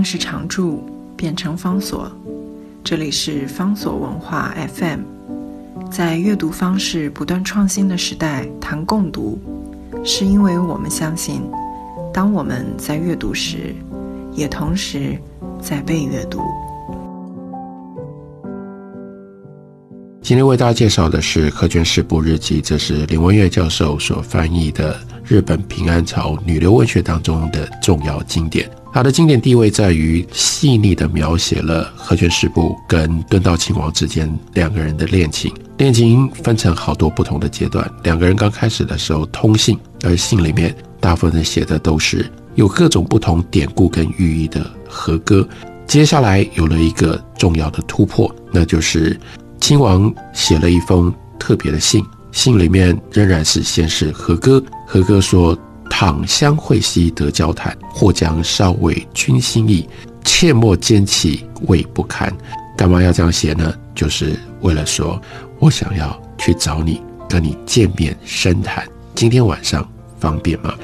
定是常驻，变成方所。这里是方所文化 FM。在阅读方式不断创新的时代，谈共读，是因为我们相信，当我们在阅读时，也同时在被阅读。今天为大家介绍的是《贺卷事部日记》，这是林文月教授所翻译的日本平安朝女流文学当中的重要经典。它的经典地位在于细腻地描写了和泉氏部跟敦道亲王之间两个人的恋情。恋情分成好多不同的阶段。两个人刚开始的时候通信，而信里面大部分写的都是有各种不同典故跟寓意的和歌。接下来有了一个重要的突破，那就是亲王写了一封特别的信，信里面仍然是先是和歌，和歌说。倘相会兮得交谈，或将稍为君心意，切莫奸弃未不堪。干嘛要这样写呢？就是为了说，我想要去找你，跟你见面深谈。今天晚上方便吗？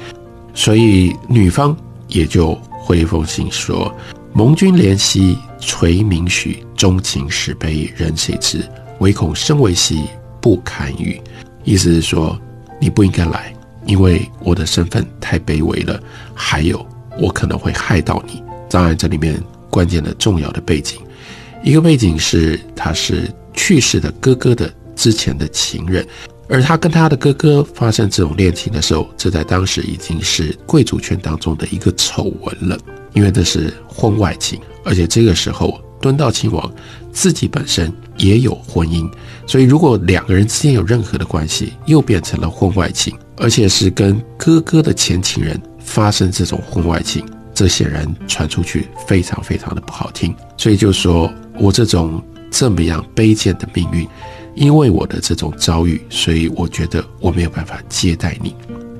所以女方也就回一封信说：“盟君怜惜垂明许，钟情石碑，人谁知？唯恐身为兮不堪与。”意思是说，你不应该来。因为我的身份太卑微了，还有我可能会害到你。当然，这里面关键的重要的背景，一个背景是他是去世的哥哥的之前的情人，而他跟他的哥哥发生这种恋情的时候，这在当时已经是贵族圈当中的一个丑闻了，因为这是婚外情，而且这个时候敦道亲王自己本身也有婚姻，所以如果两个人之间有任何的关系，又变成了婚外情。而且是跟哥哥的前情人发生这种婚外情，这显然传出去非常非常的不好听。所以就说我这种这么样卑贱的命运，因为我的这种遭遇，所以我觉得我没有办法接待你。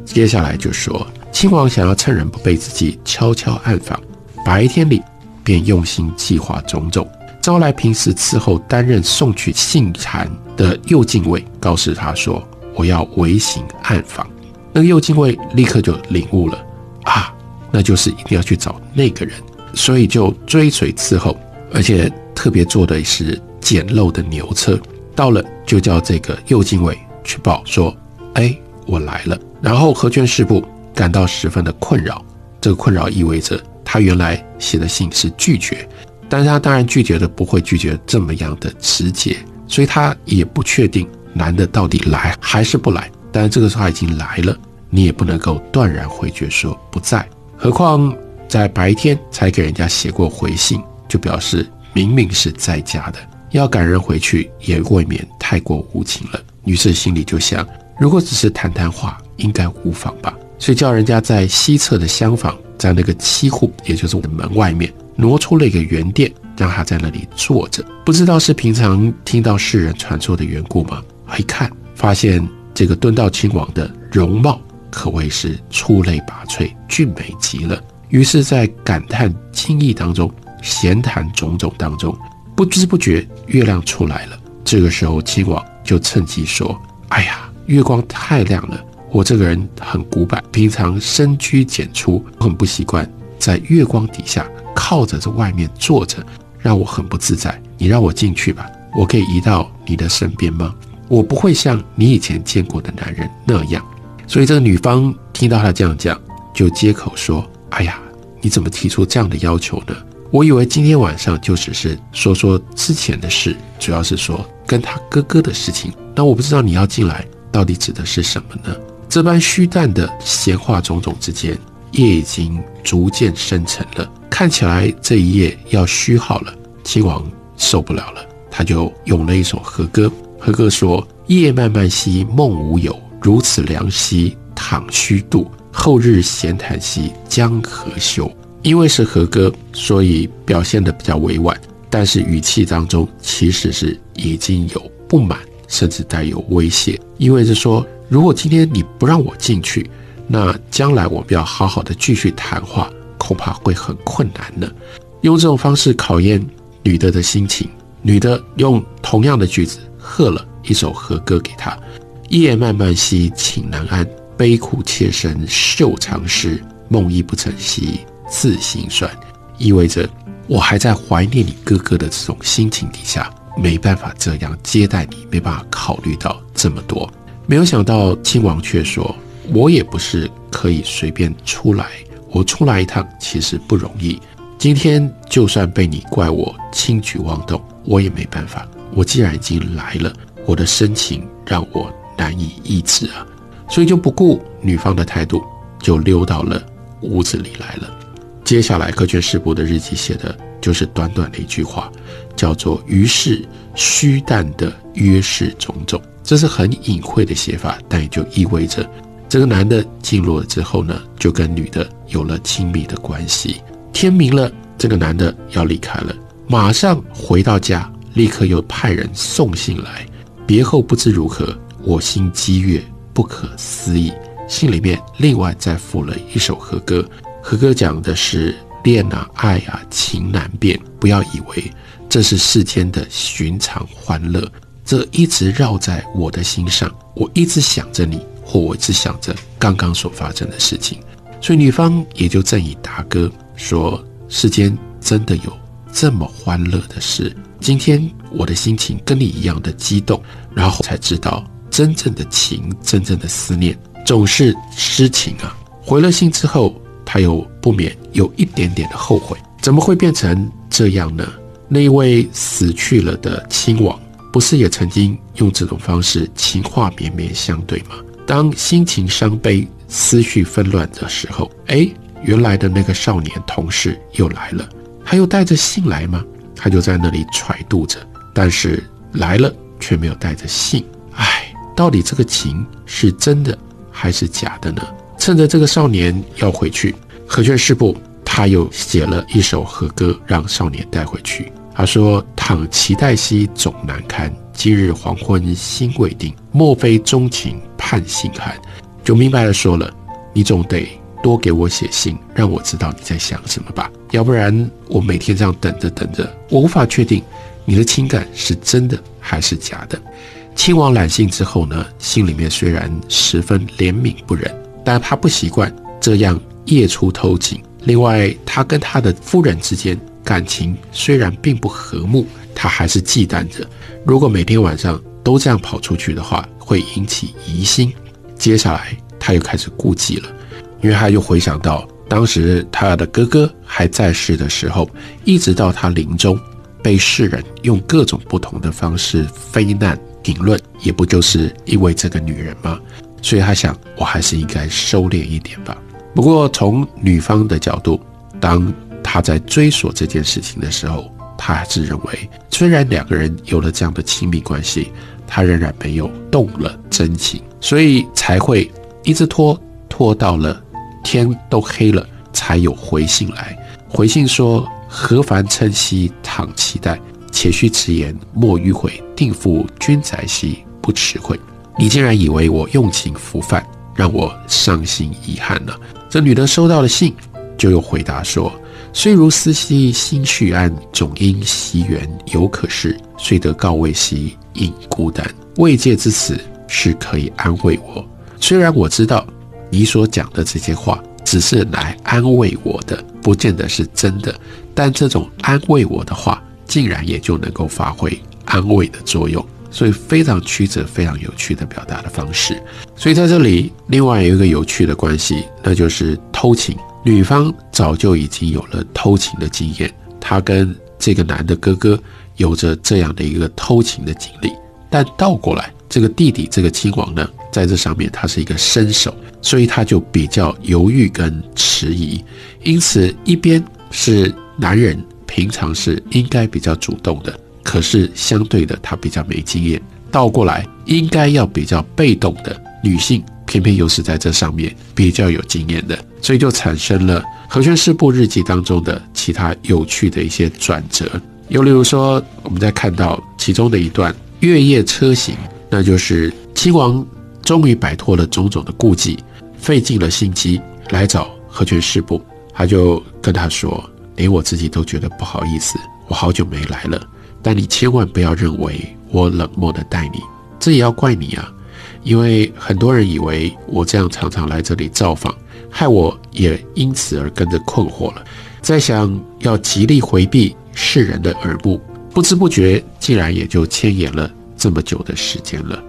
接下来就说亲王想要趁人不备之际悄悄暗访，白天里便用心计划种种，招来平时伺候担任送去信函的右近卫，告诉他说。我要微行暗访，那个右近卫立刻就领悟了啊，那就是一定要去找那个人，所以就追随伺候，而且特别坐的是简陋的牛车。到了就叫这个右近卫去报说：“哎，我来了。”然后何娟士部感到十分的困扰，这个困扰意味着他原来写的信是拒绝，但是他当然拒绝的不会拒绝这么样的直接，所以他也不确定。男的到底来还是不来？但是这个时候他已经来了，你也不能够断然回绝说不在。何况在白天才给人家写过回信，就表示明明是在家的，要赶人回去也未免太过无情了。于是心里就想，如果只是谈谈话，应该无妨吧。所以叫人家在西侧的厢房，在那个七户，也就是我的门外面，挪出了一个圆垫，让他在那里坐着。不知道是平常听到世人传说的缘故吗？一看，发现这个敦道亲王的容貌可谓是出类拔萃，俊美极了。于是，在感叹惊异当中，闲谈种种当中，不知不觉月亮出来了。这个时候，亲王就趁机说：“哎呀，月光太亮了，我这个人很古板，平常深居简出，很不习惯在月光底下靠着这外面坐着，让我很不自在。你让我进去吧，我可以移到你的身边吗？”我不会像你以前见过的男人那样，所以这个女方听到他这样讲，就接口说：“哎呀，你怎么提出这样的要求呢？我以为今天晚上就只是说说之前的事，主要是说跟他哥哥的事情。那我不知道你要进来到底指的是什么呢？”这般虚淡的闲话种种之间，夜已经逐渐深沉了，看起来这一夜要虚好了。亲王受不了了，他就咏了一首和歌。和歌说：“夜漫漫兮梦无有，如此凉兮倘虚度。后日闲谈兮将何休？”因为是和歌，所以表现的比较委婉，但是语气当中其实是已经有不满，甚至带有威胁，意味着说：如果今天你不让我进去，那将来我们要好好的继续谈话，恐怕会很困难呢。用这种方式考验女的的心情，女的用同样的句子。喝了一首和歌给他，夜漫漫兮寝难安，悲苦切身绣长诗，梦亦不成兮自心酸。意味着我还在怀念你哥哥的这种心情底下，没办法这样接待你，没办法考虑到这么多。没有想到亲王却说：“我也不是可以随便出来，我出来一趟其实不容易。今天就算被你怪我轻举妄动，我也没办法。我既然已经来了，我的深情让我难以抑制啊，所以就不顾女方的态度，就溜到了屋子里来了。接下来，科卷士部的日记写的就是短短的一句话，叫做‘于是虚淡的约是种种’。”这是很隐晦的写法，但也就意味着，这个男的进入了之后呢，就跟女的有了亲密的关系。天明了，这个男的要离开了，马上回到家，立刻又派人送信来。别后不知如何，我心激越，不可思议。信里面另外再附了一首和歌，和歌讲的是恋啊爱啊情难辨，不要以为这是世间的寻常欢乐。这一直绕在我的心上，我一直想着你，或我一直想着刚刚所发生的事情，所以女方也就赠以答歌说：世间真的有这么欢乐的事。今天我的心情跟你一样的激动，然后才知道真正的情，真正的思念总是痴情啊。回了信之后，他又不免有一点点的后悔，怎么会变成这样呢？那一位死去了的亲王。不是也曾经用这种方式情话绵绵相对吗？当心情伤悲、思绪纷乱的时候，哎，原来的那个少年同事又来了，他又带着信来吗？他就在那里揣度着，但是来了却没有带着信。哎，到底这个情是真的还是假的呢？趁着这个少年要回去，和劝师部他又写了一首和歌，让少年带回去。他说：“倘期待兮总难堪，今日黄昏心未定。莫非钟情盼信寒？”就明白了说了，你总得多给我写信，让我知道你在想什么吧。要不然我每天这样等着等着，我无法确定你的情感是真的还是假的。亲王揽信之后呢，心里面虽然十分怜悯不忍，但他不习惯这样夜出偷情。另外，他跟他的夫人之间。感情虽然并不和睦，他还是忌惮着。如果每天晚上都这样跑出去的话，会引起疑心。接下来他又开始顾忌了，因为他又回想到当时他的哥哥还在世的时候，一直到他临终，被世人用各种不同的方式非难评论，也不就是因为这个女人吗？所以他想，我还是应该收敛一点吧。不过从女方的角度，当他在追索这件事情的时候，他还是认为，虽然两个人有了这样的亲密关系，他仍然没有动了真情，所以才会一直拖，拖到了天都黑了，才有回信来。回信说：“何凡称兮躺期待，且须迟言，莫迂回。定赴君宅兮不迟会。”你竟然以为我用情浮犯，让我伤心遗憾了。这女的收到了信，就又回答说。虽如思兮心绪安，总因惜缘犹可是。虽得告慰兮应孤单，慰藉之词是可以安慰我。虽然我知道你所讲的这些话只是来安慰我的，不见得是真的，但这种安慰我的话，竟然也就能够发挥安慰的作用。所以非常曲折、非常有趣的表达的方式。所以在这里，另外有一个有趣的关系，那就是偷情。女方早就已经有了偷情的经验，她跟这个男的哥哥有着这样的一个偷情的经历。但倒过来，这个弟弟这个亲王呢，在这上面他是一个新手，所以他就比较犹豫跟迟疑。因此，一边是男人平常是应该比较主动的，可是相对的他比较没经验；倒过来，应该要比较被动的女性。偏偏又是在这上面比较有经验的，所以就产生了和泉师部日记当中的其他有趣的一些转折。又例如说，我们在看到其中的一段月夜车行，那就是亲王终于摆脱了种种的顾忌，费尽了心机来找和泉师部，他就跟他说：“连我自己都觉得不好意思，我好久没来了，但你千万不要认为我冷漠的待你，这也要怪你啊。”因为很多人以为我这样常常来这里造访，害我也因此而跟着困惑了，在想要极力回避世人的耳目，不知不觉竟然也就牵延了。这么久的时间了。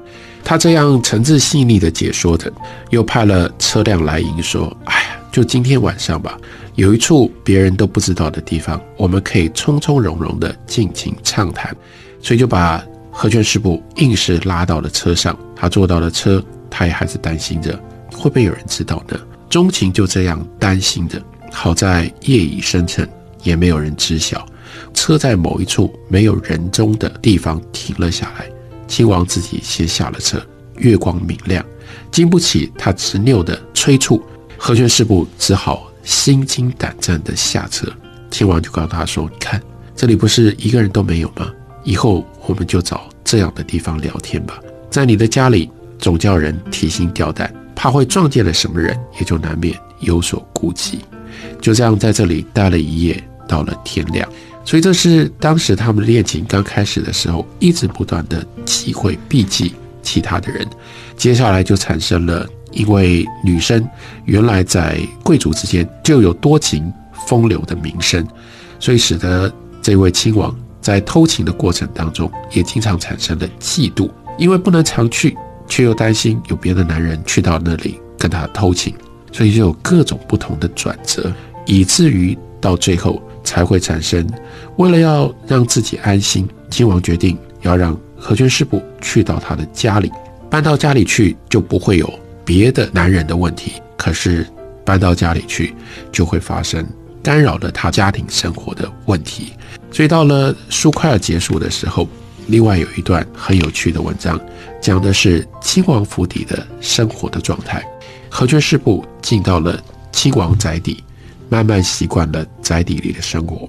他这样诚挚细腻的解说着，又派了车辆来迎说：“哎呀，就今天晚上吧，有一处别人都不知道的地方，我们可以从从容容的尽情畅谈。”所以就把何全师部硬是拉到了车上。他坐到了车，他也还是担心着会不会有人知道呢？钟情就这样担心着。好在夜已深沉，也没有人知晓。车在某一处没有人踪的地方停了下来。亲王自己先下了车，月光明亮，经不起他执拗的催促，和泉师部只好心惊胆战的下车。亲王就告诉他说：“你看，这里不是一个人都没有吗？以后我们就找这样的地方聊天吧。在你的家里，总叫人提心吊胆，怕会撞见了什么人，也就难免有所顾忌。就这样在这里待了一夜，到了天亮。”所以这是当时他们恋情刚开始的时候，一直不断的忌讳避忌其他的人，接下来就产生了，因为女生原来在贵族之间就有多情风流的名声，所以使得这位亲王在偷情的过程当中，也经常产生了嫉妒，因为不能常去，却又担心有别的男人去到那里跟他偷情，所以就有各种不同的转折，以至于到最后。才会产生。为了要让自己安心，亲王决定要让和泉师部去到他的家里，搬到家里去就不会有别的男人的问题。可是搬到家里去就会发生干扰了他家庭生活的问题。所以到了书快要结束的时候，另外有一段很有趣的文章，讲的是亲王府邸的生活的状态。和泉师部进到了亲王宅邸。慢慢习惯了宅邸里的生活，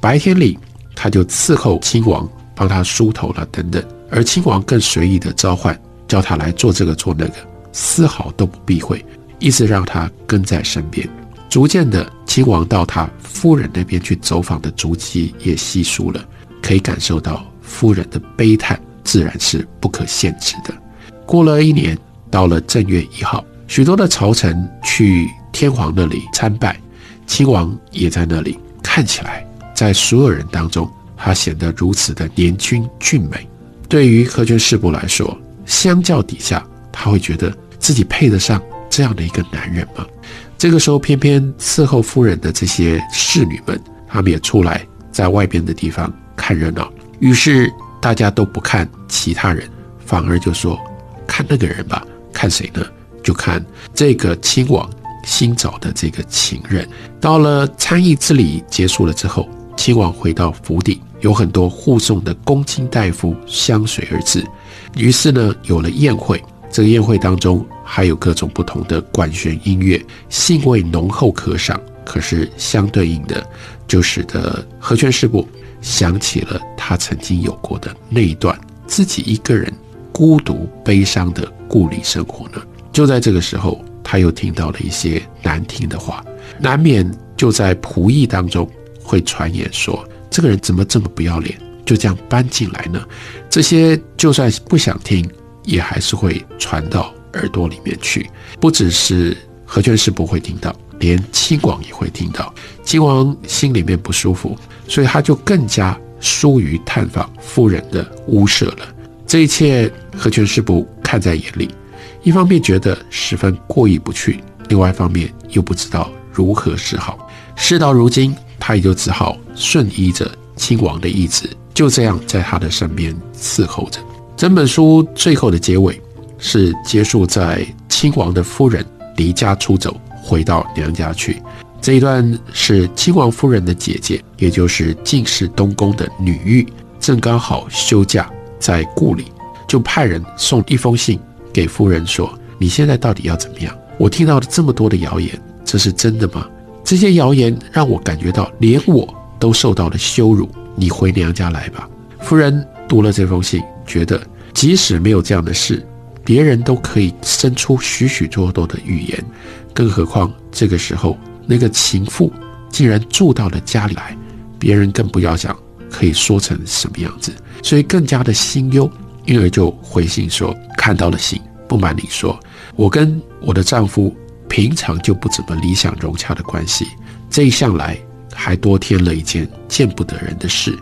白天里他就伺候亲王，帮他梳头了等等，而亲王更随意的召唤，叫他来做这个做那个，丝毫都不避讳，一直让他跟在身边。逐渐的，亲王到他夫人那边去走访的足迹也稀疏了，可以感受到夫人的悲叹，自然是不可限制的。过了一年，到了正月一号，许多的朝臣去天皇那里参拜。亲王也在那里，看起来在所有人当中，他显得如此的年轻俊美。对于和泉氏部来说，相较底下，他会觉得自己配得上这样的一个男人吗？这个时候，偏偏伺候夫人的这些侍女们，他们也出来在外边的地方看热闹。于是大家都不看其他人，反而就说看那个人吧。看谁呢？就看这个亲王。新找的这个情人，到了参议之礼结束了之后，亲王回到府邸，有很多护送的公卿大夫相随而至，于是呢，有了宴会。这个宴会当中还有各种不同的管弦音乐，兴味浓厚可赏。可是相对应的，就使得和泉氏部想起了他曾经有过的那一段自己一个人孤独悲伤的故里生活呢。就在这个时候。他又听到了一些难听的话，难免就在仆役当中会传言说：“这个人怎么这么不要脸，就这样搬进来呢？”这些就算不想听，也还是会传到耳朵里面去。不只是何泉氏不会听到，连亲王也会听到。亲王心里面不舒服，所以他就更加疏于探访夫人的屋舍了。这一切，何权师不看在眼里。一方面觉得十分过意不去，另外一方面又不知道如何是好。事到如今，他也就只好顺依着亲王的意志，就这样在他的身边伺候着。整本书最后的结尾是结束在亲王的夫人离家出走，回到娘家去。这一段是亲王夫人的姐姐，也就是进士东宫的女婿，正刚好休假在故里，就派人送一封信。给夫人说：“你现在到底要怎么样？我听到了这么多的谣言，这是真的吗？这些谣言让我感觉到连我都受到了羞辱。你回娘家来吧。”夫人读了这封信，觉得即使没有这样的事，别人都可以生出许许多多的语言，更何况这个时候那个情妇竟然住到了家里来，别人更不要想可以说成什么样子，所以更加的心忧。因而就回信说看到了信，不瞒你说，我跟我的丈夫平常就不怎么理想融洽的关系，这一向来还多添了一件见不得人的事。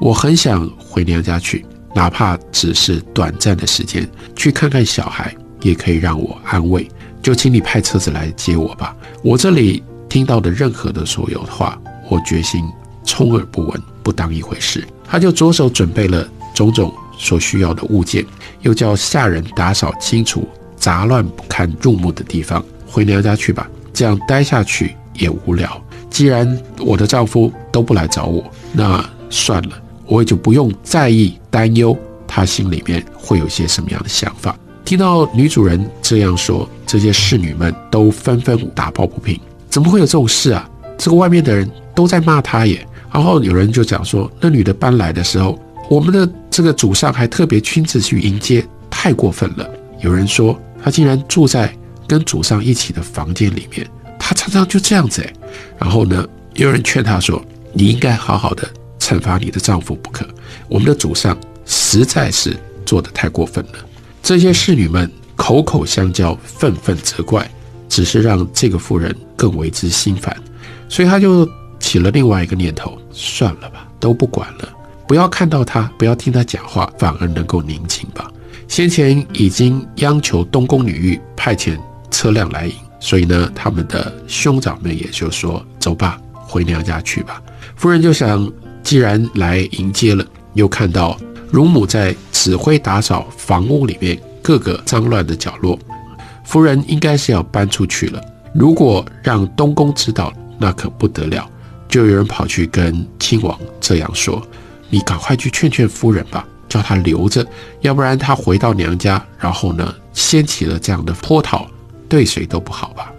我很想回娘家去，哪怕只是短暂的时间，去看看小孩，也可以让我安慰。就请你派车子来接我吧。我这里听到的任何的所有的话，我决心充耳不闻，不当一回事。他就着手准备了种种所需要的物件，又叫下人打扫清除杂乱不堪入目的地方。回娘家去吧，这样待下去也无聊。既然我的丈夫都不来找我，那算了。我也就不用在意、担忧他心里面会有些什么样的想法。听到女主人这样说，这些侍女们都纷纷打抱不平：怎么会有这种事啊？这个外面的人都在骂他耶。然后有人就讲说，那女的搬来的时候，我们的这个祖上还特别亲自去迎接，太过分了。有人说，她竟然住在跟祖上一起的房间里面，她常常就这样子诶。然后呢，有人劝她说，你应该好好的。惩罚你的丈夫不可，我们的祖上实在是做得太过分了。这些侍女们口口相交，愤愤责怪，只是让这个妇人更为之心烦，所以他就起了另外一个念头：算了吧，都不管了，不要看到他，不要听他讲话，反而能够宁静吧。先前已经央求东宫女御派遣车辆来迎，所以呢，他们的兄长们也就说：走吧，回娘家去吧。夫人就想。既然来迎接了，又看到乳母在指挥打扫房屋里面各个脏乱的角落，夫人应该是要搬出去了。如果让东宫知道，那可不得了。就有人跑去跟亲王这样说：“你赶快去劝劝夫人吧，叫她留着，要不然她回到娘家，然后呢，掀起了这样的波涛，对谁都不好吧。”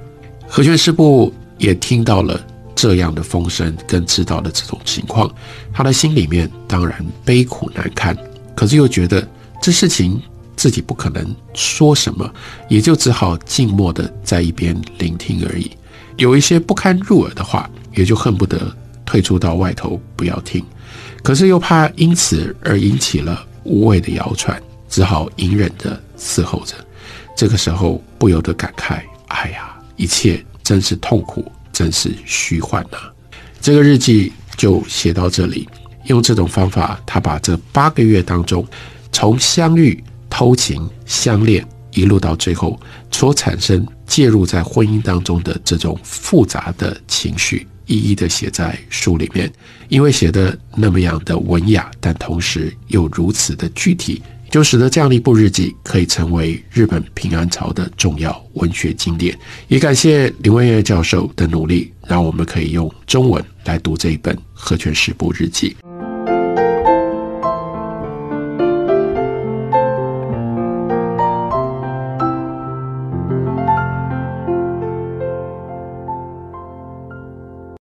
和泉师部也听到了。这样的风声跟知道的这种情况，他的心里面当然悲苦难堪，可是又觉得这事情自己不可能说什么，也就只好静默的在一边聆听而已。有一些不堪入耳的话，也就恨不得退出到外头不要听，可是又怕因此而引起了无谓的谣传，只好隐忍着伺候着。这个时候不由得感慨：哎呀，一切真是痛苦。真是虚幻呐！这个日记就写到这里。用这种方法，他把这八个月当中，从相遇、偷情、相恋，一路到最后所产生介入在婚姻当中的这种复杂的情绪，一一的写在书里面。因为写的那么样的文雅，但同时又如此的具体。就使得这样的一部日记可以成为日本平安朝的重要文学经典。也感谢林文月教授的努力，让我们可以用中文来读这一本《和泉十部日记》。